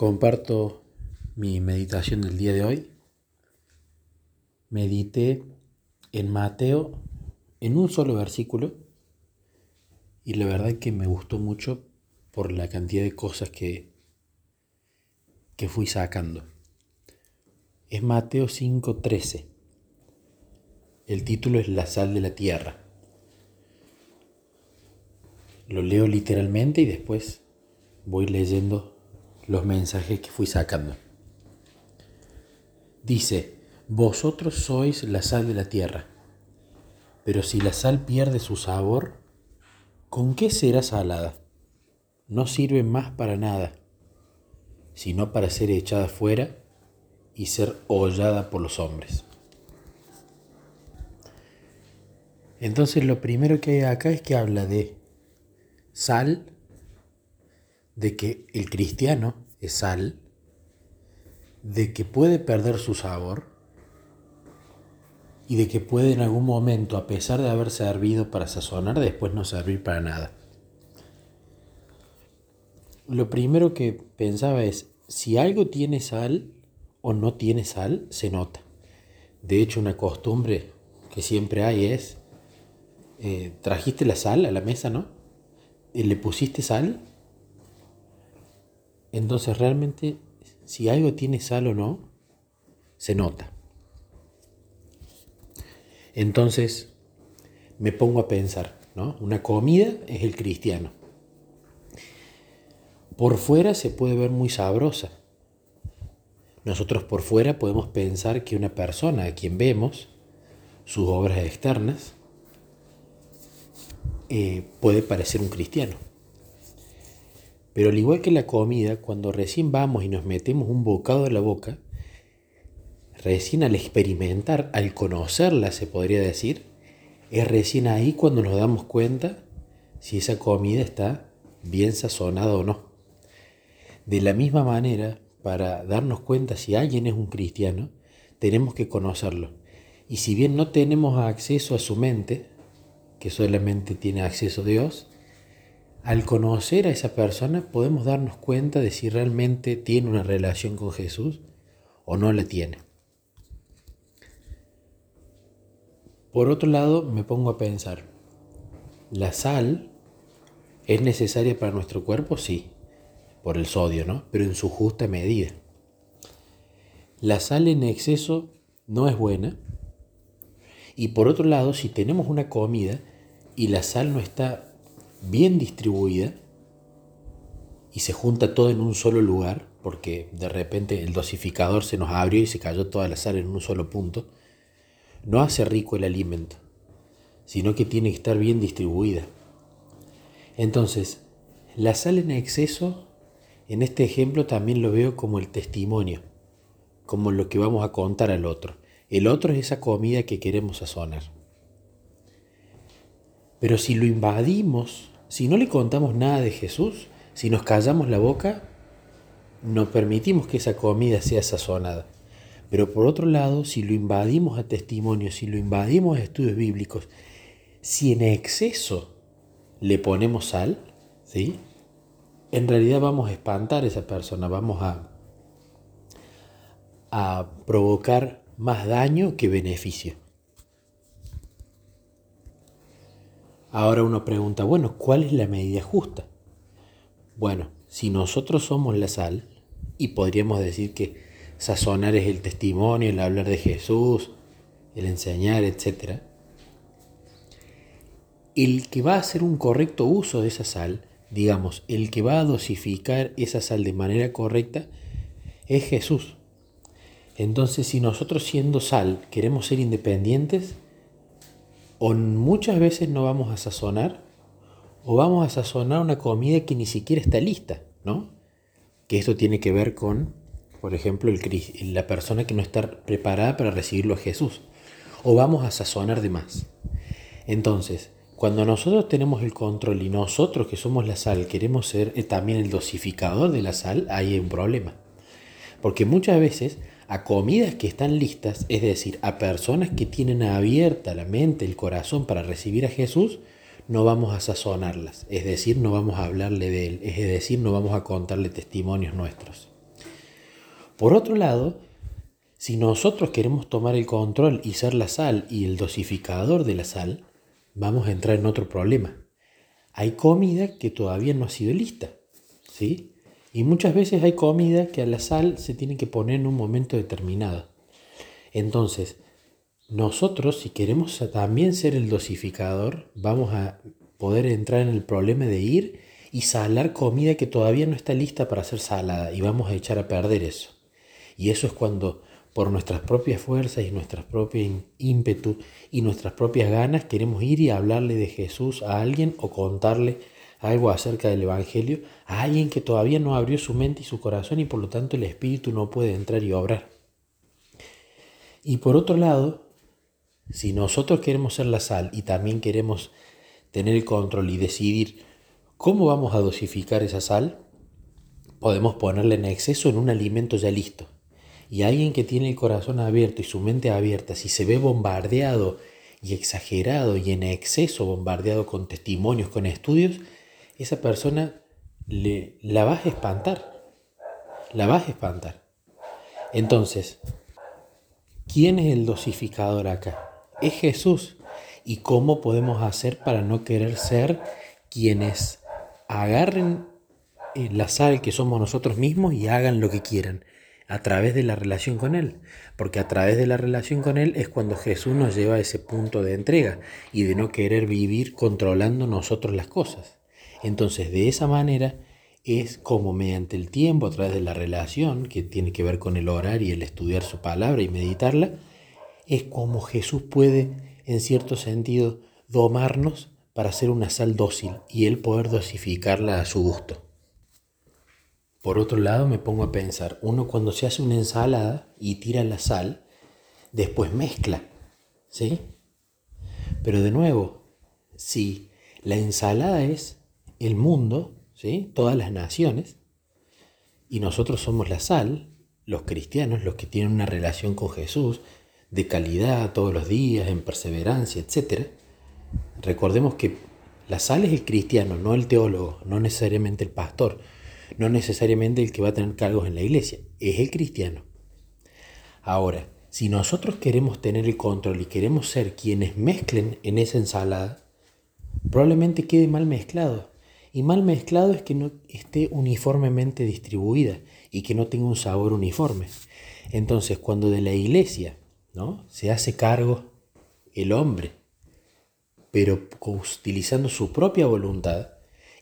Comparto mi meditación del día de hoy. Medité en Mateo en un solo versículo y la verdad que me gustó mucho por la cantidad de cosas que, que fui sacando. Es Mateo 5:13. El título es La sal de la tierra. Lo leo literalmente y después voy leyendo los mensajes que fui sacando. Dice, vosotros sois la sal de la tierra, pero si la sal pierde su sabor, ¿con qué será salada? No sirve más para nada, sino para ser echada fuera y ser hollada por los hombres. Entonces lo primero que hay acá es que habla de sal de que el cristiano es sal, de que puede perder su sabor y de que puede en algún momento, a pesar de haber servido para sazonar, después no servir para nada. Lo primero que pensaba es, si algo tiene sal o no tiene sal, se nota. De hecho, una costumbre que siempre hay es, eh, trajiste la sal a la mesa, ¿no? Eh, ¿Le pusiste sal? Entonces realmente si algo tiene sal o no, se nota. Entonces me pongo a pensar, ¿no? Una comida es el cristiano. Por fuera se puede ver muy sabrosa. Nosotros por fuera podemos pensar que una persona a quien vemos, sus obras externas, eh, puede parecer un cristiano. Pero al igual que la comida, cuando recién vamos y nos metemos un bocado en la boca, recién al experimentar, al conocerla, se podría decir, es recién ahí cuando nos damos cuenta si esa comida está bien sazonada o no. De la misma manera, para darnos cuenta si alguien es un cristiano, tenemos que conocerlo. Y si bien no tenemos acceso a su mente, que solamente tiene acceso a Dios, al conocer a esa persona podemos darnos cuenta de si realmente tiene una relación con Jesús o no la tiene. Por otro lado, me pongo a pensar, ¿la sal es necesaria para nuestro cuerpo? Sí, por el sodio, ¿no? Pero en su justa medida. La sal en exceso no es buena. Y por otro lado, si tenemos una comida y la sal no está bien distribuida y se junta todo en un solo lugar, porque de repente el dosificador se nos abrió y se cayó toda la sal en un solo punto, no hace rico el alimento, sino que tiene que estar bien distribuida. Entonces, la sal en exceso, en este ejemplo también lo veo como el testimonio, como lo que vamos a contar al otro. El otro es esa comida que queremos sazonar. Pero si lo invadimos si no le contamos nada de Jesús, si nos callamos la boca, no permitimos que esa comida sea sazonada. Pero por otro lado, si lo invadimos a testimonios, si lo invadimos a estudios bíblicos, si en exceso le ponemos sal, ¿sí? en realidad vamos a espantar a esa persona, vamos a, a provocar más daño que beneficio. Ahora uno pregunta, bueno, ¿cuál es la medida justa? Bueno, si nosotros somos la sal, y podríamos decir que sazonar es el testimonio, el hablar de Jesús, el enseñar, etc. El que va a hacer un correcto uso de esa sal, digamos, el que va a dosificar esa sal de manera correcta, es Jesús. Entonces, si nosotros siendo sal queremos ser independientes, o muchas veces no vamos a sazonar o vamos a sazonar una comida que ni siquiera está lista, ¿no? Que esto tiene que ver con, por ejemplo, la persona que no está preparada para recibirlo a Jesús. O vamos a sazonar de más. Entonces, cuando nosotros tenemos el control y nosotros que somos la sal queremos ser eh, también el dosificador de la sal, ahí hay un problema. Porque muchas veces a comidas que están listas, es decir, a personas que tienen abierta la mente, el corazón para recibir a Jesús, no vamos a sazonarlas, es decir, no vamos a hablarle de Él, es decir, no vamos a contarle testimonios nuestros. Por otro lado, si nosotros queremos tomar el control y ser la sal y el dosificador de la sal, vamos a entrar en otro problema. Hay comida que todavía no ha sido lista, ¿sí? Y muchas veces hay comida que a la sal se tiene que poner en un momento determinado. Entonces, nosotros, si queremos también ser el dosificador, vamos a poder entrar en el problema de ir y salar comida que todavía no está lista para ser salada y vamos a echar a perder eso. Y eso es cuando por nuestras propias fuerzas y nuestras propias ímpetu y nuestras propias ganas queremos ir y hablarle de Jesús a alguien o contarle algo acerca del Evangelio a alguien que todavía no abrió su mente y su corazón y por lo tanto el Espíritu no puede entrar y obrar. Y por otro lado, si nosotros queremos ser la sal y también queremos tener el control y decidir cómo vamos a dosificar esa sal, podemos ponerla en exceso en un alimento ya listo. Y alguien que tiene el corazón abierto y su mente abierta, si se ve bombardeado y exagerado y en exceso bombardeado con testimonios, con estudios, esa persona le, la vas a espantar. La vas a espantar. Entonces, ¿quién es el dosificador acá? Es Jesús. ¿Y cómo podemos hacer para no querer ser quienes agarren eh, la sal que somos nosotros mismos y hagan lo que quieran? a través de la relación con Él, porque a través de la relación con Él es cuando Jesús nos lleva a ese punto de entrega y de no querer vivir controlando nosotros las cosas. Entonces, de esa manera es como mediante el tiempo, a través de la relación, que tiene que ver con el orar y el estudiar su palabra y meditarla, es como Jesús puede, en cierto sentido, domarnos para ser una sal dócil y Él poder dosificarla a su gusto. Por otro lado, me pongo a pensar, uno cuando se hace una ensalada y tira la sal, después mezcla, ¿sí? Pero de nuevo, si la ensalada es el mundo, ¿sí? todas las naciones, y nosotros somos la sal, los cristianos, los que tienen una relación con Jesús de calidad todos los días, en perseverancia, etc. Recordemos que la sal es el cristiano, no el teólogo, no necesariamente el pastor, no necesariamente el que va a tener cargos en la iglesia, es el cristiano. Ahora, si nosotros queremos tener el control y queremos ser quienes mezclen en esa ensalada, probablemente quede mal mezclado. Y mal mezclado es que no esté uniformemente distribuida y que no tenga un sabor uniforme. Entonces, cuando de la iglesia ¿no? se hace cargo el hombre, pero utilizando su propia voluntad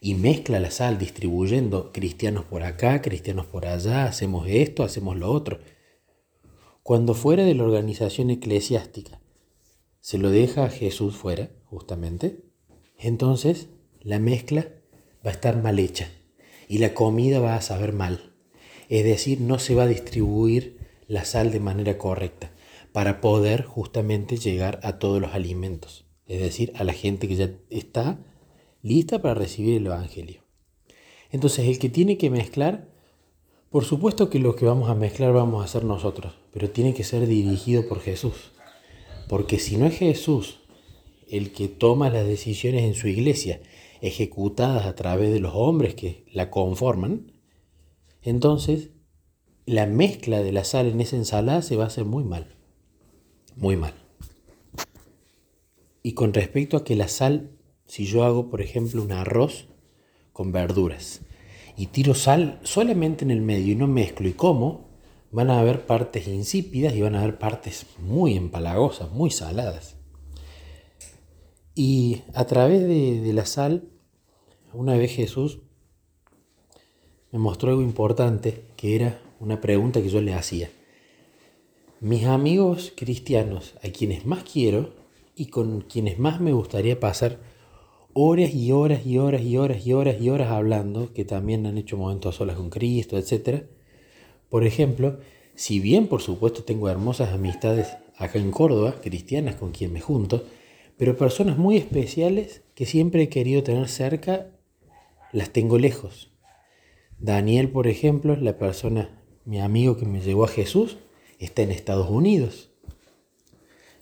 y mezcla la sal distribuyendo cristianos por acá, cristianos por allá, hacemos esto, hacemos lo otro. Cuando fuera de la organización eclesiástica se lo deja a Jesús fuera, justamente, entonces la mezcla va a estar mal hecha y la comida va a saber mal. Es decir, no se va a distribuir la sal de manera correcta para poder justamente llegar a todos los alimentos. Es decir, a la gente que ya está lista para recibir el Evangelio. Entonces, el que tiene que mezclar, por supuesto que lo que vamos a mezclar vamos a hacer nosotros, pero tiene que ser dirigido por Jesús. Porque si no es Jesús el que toma las decisiones en su iglesia ejecutadas a través de los hombres que la conforman, entonces la mezcla de la sal en esa ensalada se va a hacer muy mal. Muy mal. Y con respecto a que la sal, si yo hago, por ejemplo, un arroz con verduras y tiro sal solamente en el medio y no mezclo y como, van a haber partes insípidas y van a haber partes muy empalagosas, muy saladas. Y a través de, la sal, una vez Jesús me mostró algo importante, que era una pregunta que yo le hacía. Mis amigos cristianos, a quienes más quiero y con quienes más me gustaría pasar horas y horas y horas y horas y horas y horas hablando, que también han hecho momentos solas con Cristo, etc. Por ejemplo, si bien por supuesto tengo hermosas amistades acá en Córdoba, cristianas con quien me junto, pero personas muy especiales que siempre he querido tener cerca, las tengo lejos. Daniel, por ejemplo, la persona, mi amigo que me llevó a Jesús, está en Estados Unidos.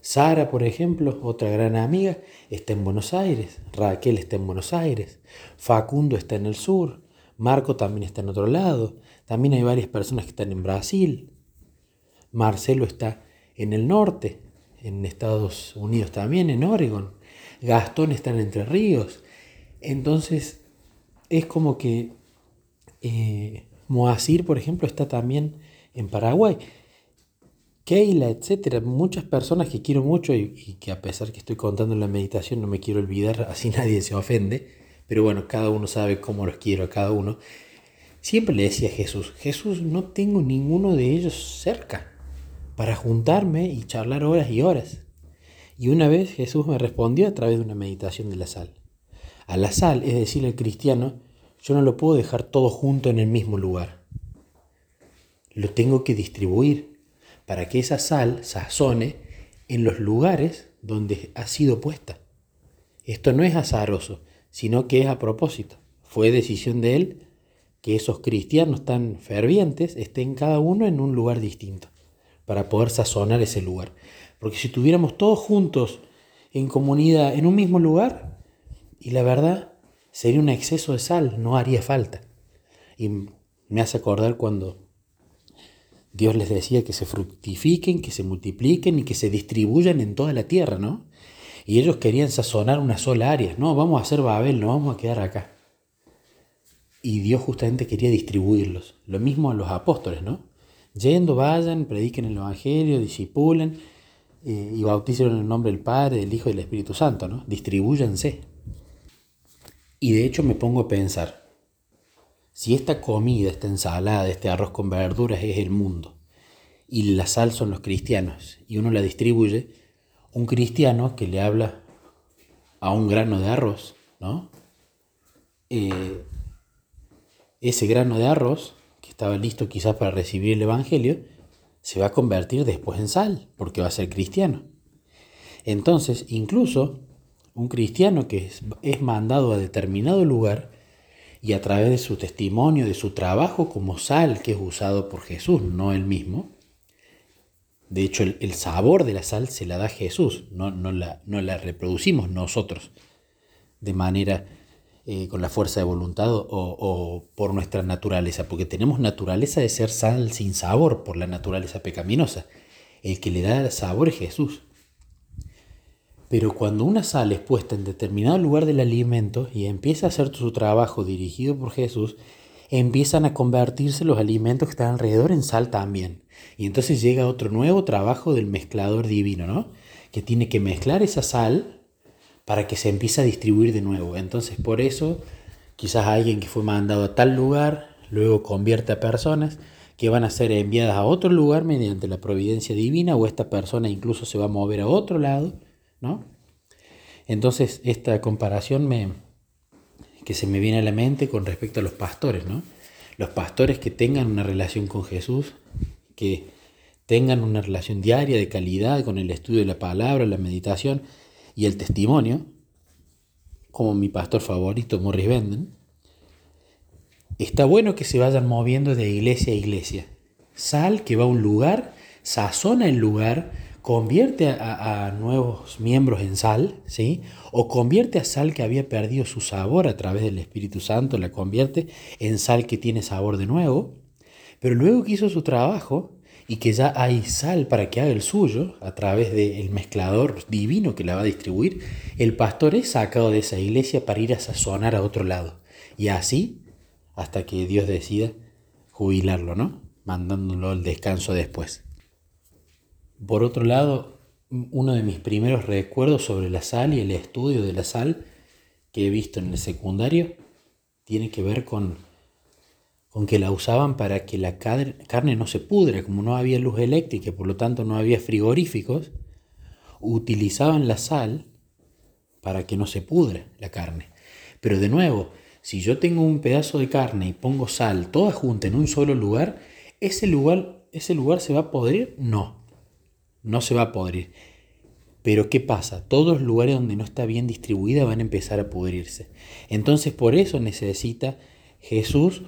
Sara, por ejemplo, otra gran amiga, está en Buenos Aires. Raquel está en Buenos Aires. Facundo está en el sur. Marco también está en otro lado. También hay varias personas que están en Brasil. Marcelo está en el norte, en Estados Unidos también, en Oregon. Gastón está en Entre Ríos. Entonces, es como que eh, Moacir, por ejemplo, está también en Paraguay. Keila, etcétera, muchas personas que quiero mucho y, que a pesar que estoy contando la meditación no me quiero olvidar, así nadie se ofende, pero bueno, cada uno sabe cómo los quiero a cada uno. Siempre le decía a Jesús, Jesús, no tengo ninguno de ellos cerca para juntarme y charlar horas y horas. Y una vez Jesús me respondió a través de una meditación de la sal. A la sal, es decir, al cristiano, yo no lo puedo dejar todo junto en el mismo lugar. Lo tengo que distribuir para que esa sal sazone en los lugares donde ha sido puesta. Esto no es azaroso, sino que es a propósito. Fue decisión de él que esos cristianos tan fervientes estén cada uno en un lugar distinto, para poder sazonar ese lugar. Porque si tuviéramos todos juntos en comunidad en un mismo lugar, y la verdad sería un exceso de sal, no haría falta. Y me hace acordar cuando Dios les decía que se fructifiquen, que se multipliquen y que se distribuyan en toda la tierra, ¿no? Y ellos querían sazonar una sola área. No, vamos a hacer Babel, no vamos a quedar acá. Y Dios justamente quería distribuirlos. Lo mismo a los apóstoles, ¿no? Yendo, vayan, prediquen el Evangelio, disipulen eh, y bauticen en el nombre del Padre, del Hijo y del Espíritu Santo, ¿no? Distribúyanse. Y de hecho me pongo a pensar, si esta comida, esta ensalada, este arroz con verduras es el mundo y la sal son los cristianos y uno la distribuye, un cristiano que le habla a un grano de arroz, ¿no? Eh, ese grano de arroz, estaba listo quizás para recibir el Evangelio, se va a convertir después en sal, porque va a ser cristiano. Entonces, incluso un cristiano que es mandado a determinado lugar, y a través de su testimonio, de su trabajo como sal que es usado por Jesús, no él mismo. De hecho, el, sabor de la sal se la da Jesús, no, no, la, no la, reproducimos nosotros de manera eh, con la fuerza de voluntad o, o por nuestra naturaleza, porque tenemos naturaleza de ser sal sin sabor por la naturaleza pecaminosa. El que le da sabor es Jesús. Pero cuando una sal es puesta en determinado lugar del alimento y empieza a hacer su trabajo dirigido por Jesús, empiezan a convertirse los alimentos que están alrededor en sal también. Y entonces llega otro nuevo trabajo del mezclador divino, ¿no? Que tiene que mezclar esa sal para que se empiece a distribuir de nuevo. Entonces por eso quizás alguien que fue mandado a tal lugar luego convierte a personas que van a ser enviadas a otro lugar mediante la providencia divina o esta persona incluso se va a mover a otro lado ¿no? Entonces, esta comparación me, que se me viene a la mente con respecto a los pastores, ¿no? Los pastores que tengan una relación con Jesús, que tengan una relación diaria de calidad con el estudio de la palabra, la meditación y el testimonio, como mi pastor favorito, Morris Benden, está bueno que se vayan moviendo de iglesia a iglesia. Sal que va a un lugar, sazona el lugar, convierte a, nuevos miembros en sal, ¿sí? O convierte a sal que había perdido su sabor a través del Espíritu Santo, la convierte en sal que tiene sabor de nuevo. Pero luego que hizo su trabajo y que ya hay sal para que haga el suyo a través del mezclador divino que la va a distribuir, el pastor es sacado de esa iglesia para ir a sazonar a otro lado. Y así hasta que Dios decida jubilarlo, ¿no? Mandándolo al descanso después. Por otro lado, uno de mis primeros recuerdos sobre la sal y el estudio de la sal que he visto en el secundario tiene que ver con, con que la usaban para que la carne no se pudre, como no había luz eléctrica, por lo tanto no había frigoríficos, utilizaban la sal para que no se pudra la carne. Pero de nuevo, si yo tengo un pedazo de carne y pongo sal toda junta en un solo lugar, ese lugar, ese lugar se va a podrir? No no se va a podrir. Pero ¿qué pasa? Todos los lugares donde no está bien distribuida van a empezar a pudrirse. Entonces por eso necesita Jesús,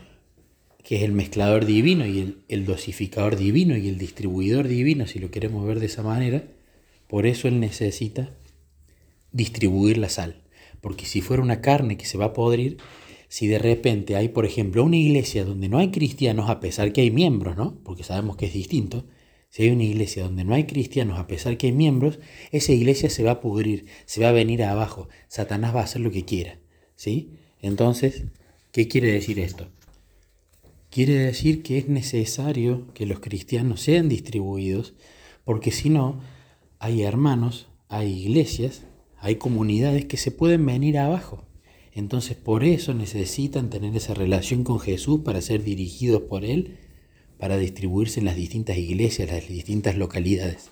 que es el mezclador divino y el, el, dosificador divino y el distribuidor divino, si lo queremos ver de esa manera, por eso Él necesita distribuir la sal. Porque si fuera una carne que se va a podrir, si de repente hay, por ejemplo, una iglesia donde no hay cristianos, a pesar que hay miembros, ¿no? Porque sabemos que es distinto. Si hay una iglesia donde no hay cristianos, a pesar que hay miembros, esa iglesia se va a pudrir, se va a venir abajo. Satanás va a hacer lo que quiera, ¿sí? Entonces, ¿qué quiere decir esto? Quiere decir que es necesario que los cristianos sean distribuidos, porque si no, hay hermanos, hay iglesias, hay comunidades que se pueden venir abajo. Entonces por eso necesitan tener esa relación con Jesús para ser dirigidos por Él, para distribuirse en las distintas iglesias, las distintas localidades.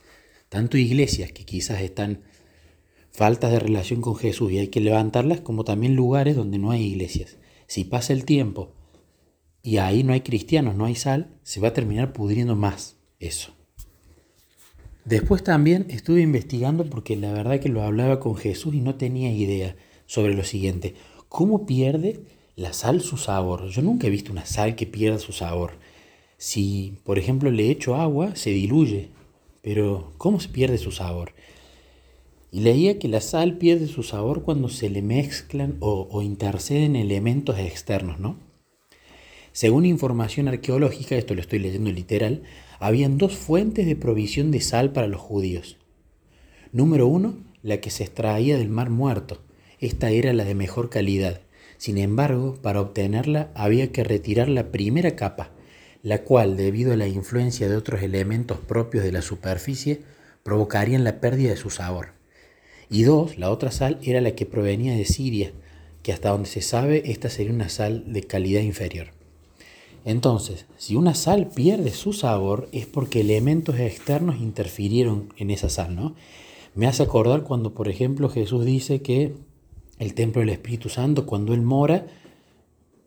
Tanto iglesias que quizás están faltas de relación con Jesús y hay que levantarlas, como también lugares donde no hay iglesias. Si pasa el tiempo y ahí no hay cristianos, no hay sal, se va a terminar pudriendo más eso. Después también estuve investigando porque la verdad que lo hablaba con Jesús y no tenía idea sobre lo siguiente. ¿Cómo pierde la sal su sabor? Yo nunca he visto una sal que pierda su sabor. Si, por ejemplo, le echo agua, se diluye. Pero, ¿cómo se pierde su sabor? Y leía que la sal pierde su sabor cuando se le mezclan o, interceden elementos externos, ¿no? Según información arqueológica, esto lo estoy leyendo literal, habían dos fuentes de provisión de sal para los judíos. Número uno, la que se extraía del mar muerto. Esta era la de mejor calidad. Sin embargo, para obtenerla había que retirar la primera capa, la cual, debido a la influencia de otros elementos propios de la superficie, provocarían la pérdida de su sabor. Y dos, la otra sal era la que provenía de Siria, que hasta donde se sabe esta sería una sal de calidad inferior. Entonces, si una sal pierde su sabor es porque elementos externos interfirieron en esa sal, ¿no? Me hace acordar cuando, por ejemplo, Jesús dice que el templo del Espíritu Santo, cuando Él mora,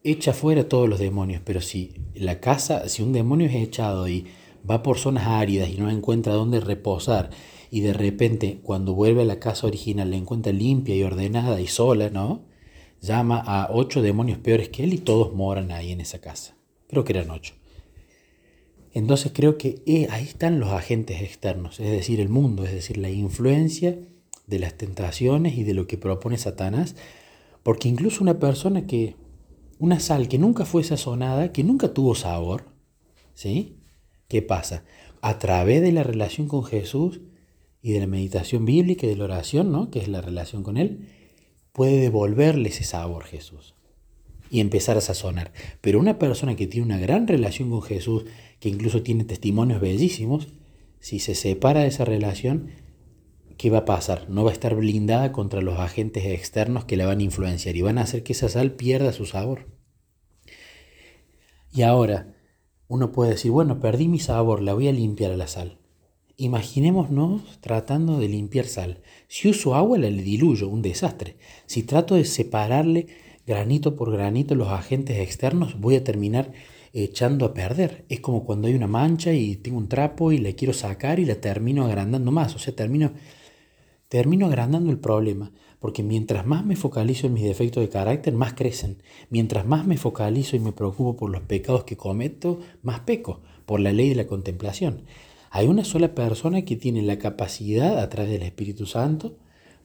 echa fuera todos los demonios, pero si la casa, si un demonio es echado y va por zonas áridas y no encuentra dónde reposar, y de repente cuando vuelve a la casa original la encuentra limpia y ordenada y sola, ¿no? Llama a ocho demonios peores que él y todos moran ahí en esa casa creo que eran ocho. Entonces creo que eh, ahí están los agentes externos, es decir, el mundo, es decir, la influencia de las tentaciones y de lo que propone Satanás, porque incluso una persona que, una sal que nunca fue sazonada, que nunca tuvo sabor, ¿sí? ¿Qué pasa? A través de la relación con Jesús y de la meditación bíblica y de la oración, ¿no? Que es la relación con Él, puede devolverle ese sabor Jesús y empezar a sazonar. Pero una persona que tiene una gran relación con Jesús, que incluso tiene testimonios bellísimos, si se separa de esa relación, ¿qué va a pasar? No va a estar blindada contra los agentes externos que la van a influenciar y van a hacer que esa sal pierda su sabor. Y ahora, uno puede decir, bueno, perdí mi sabor, la voy a limpiar a la sal. Imaginémonos tratando de limpiar sal. Si uso agua, la diluyo, un desastre. Si trato de separarle granito por granito los agentes externos, voy a terminar echando a perder. Es como cuando hay una mancha y tengo un trapo y la quiero sacar y la termino agrandando más. O sea, termino, termino agrandando el problema. Porque mientras más me focalizo en mis defectos de carácter, más crecen. Mientras más me focalizo y me preocupo por los pecados que cometo, más peco, por la ley de la contemplación. Hay una sola persona que tiene la capacidad, a través del Espíritu Santo,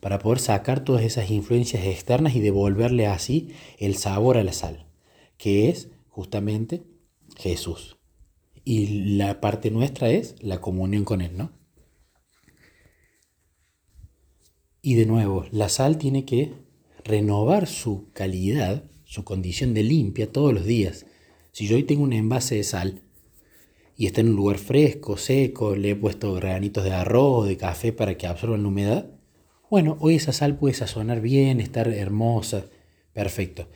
para poder sacar todas esas influencias externas y devolverle así el sabor a la sal, que es justamente Jesús. Y la parte nuestra es la comunión con Él, ¿no? Y de nuevo, la sal tiene que renovar su calidad, su condición de limpia todos los días. Si yo hoy tengo un envase de sal y está en un lugar fresco, seco, le he puesto granitos de arroz o de café para que absorban la humedad, bueno, hoy esa sal puede sazonar bien, estar hermosa, perfecto.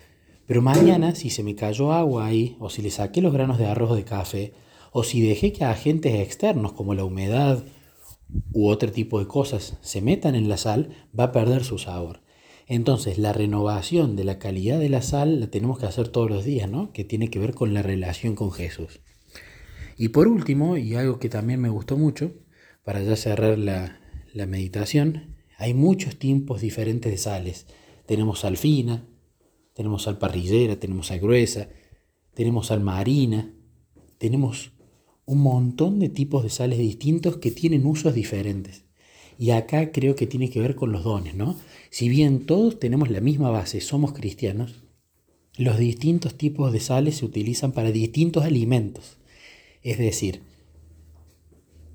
Pero mañana, si se me cayó agua ahí, o si le saqué los granos de arroz de café, o si dejé que agentes externos como la humedad u otro tipo de cosas se metan en la sal, va a perder su sabor. Entonces, la renovación de la calidad de la sal la tenemos que hacer todos los días, ¿no? Que tiene que ver con la relación con Jesús. Y por último, y algo que también me gustó mucho, para ya cerrar la, la meditación, hay muchos tipos diferentes de sales. Tenemos sal fina, tenemos sal parrillera, tenemos sal gruesa, tenemos sal marina, tenemos un montón de tipos de sales distintos que tienen usos diferentes. Y acá creo que tiene que ver con los dones, ¿no? Si bien todos tenemos la misma base, somos cristianos, los distintos tipos de sales se utilizan para distintos alimentos. Es decir,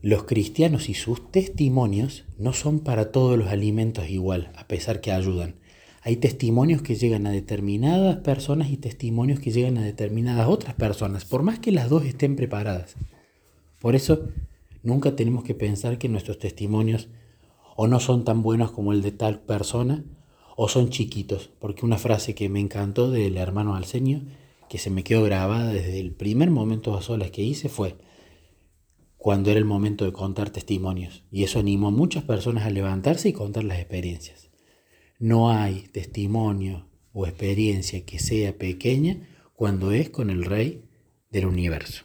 los cristianos y sus testimonios no son para todos los alimentos igual, a pesar que ayudan. Hay testimonios que llegan a determinadas personas y testimonios que llegan a determinadas otras personas, por más que las dos estén preparadas. Por eso, nunca tenemos que pensar que nuestros testimonios o no son tan buenos como el de tal persona, o son chiquitos, porque una frase que me encantó del hermano Alceño, que se me quedó grabada desde el primer momento a solas que hice, fue cuando era el momento de contar testimonios. Y eso animó a muchas personas a levantarse y contar las experiencias. No hay testimonio o experiencia que sea pequeña cuando es con el Rey del universo.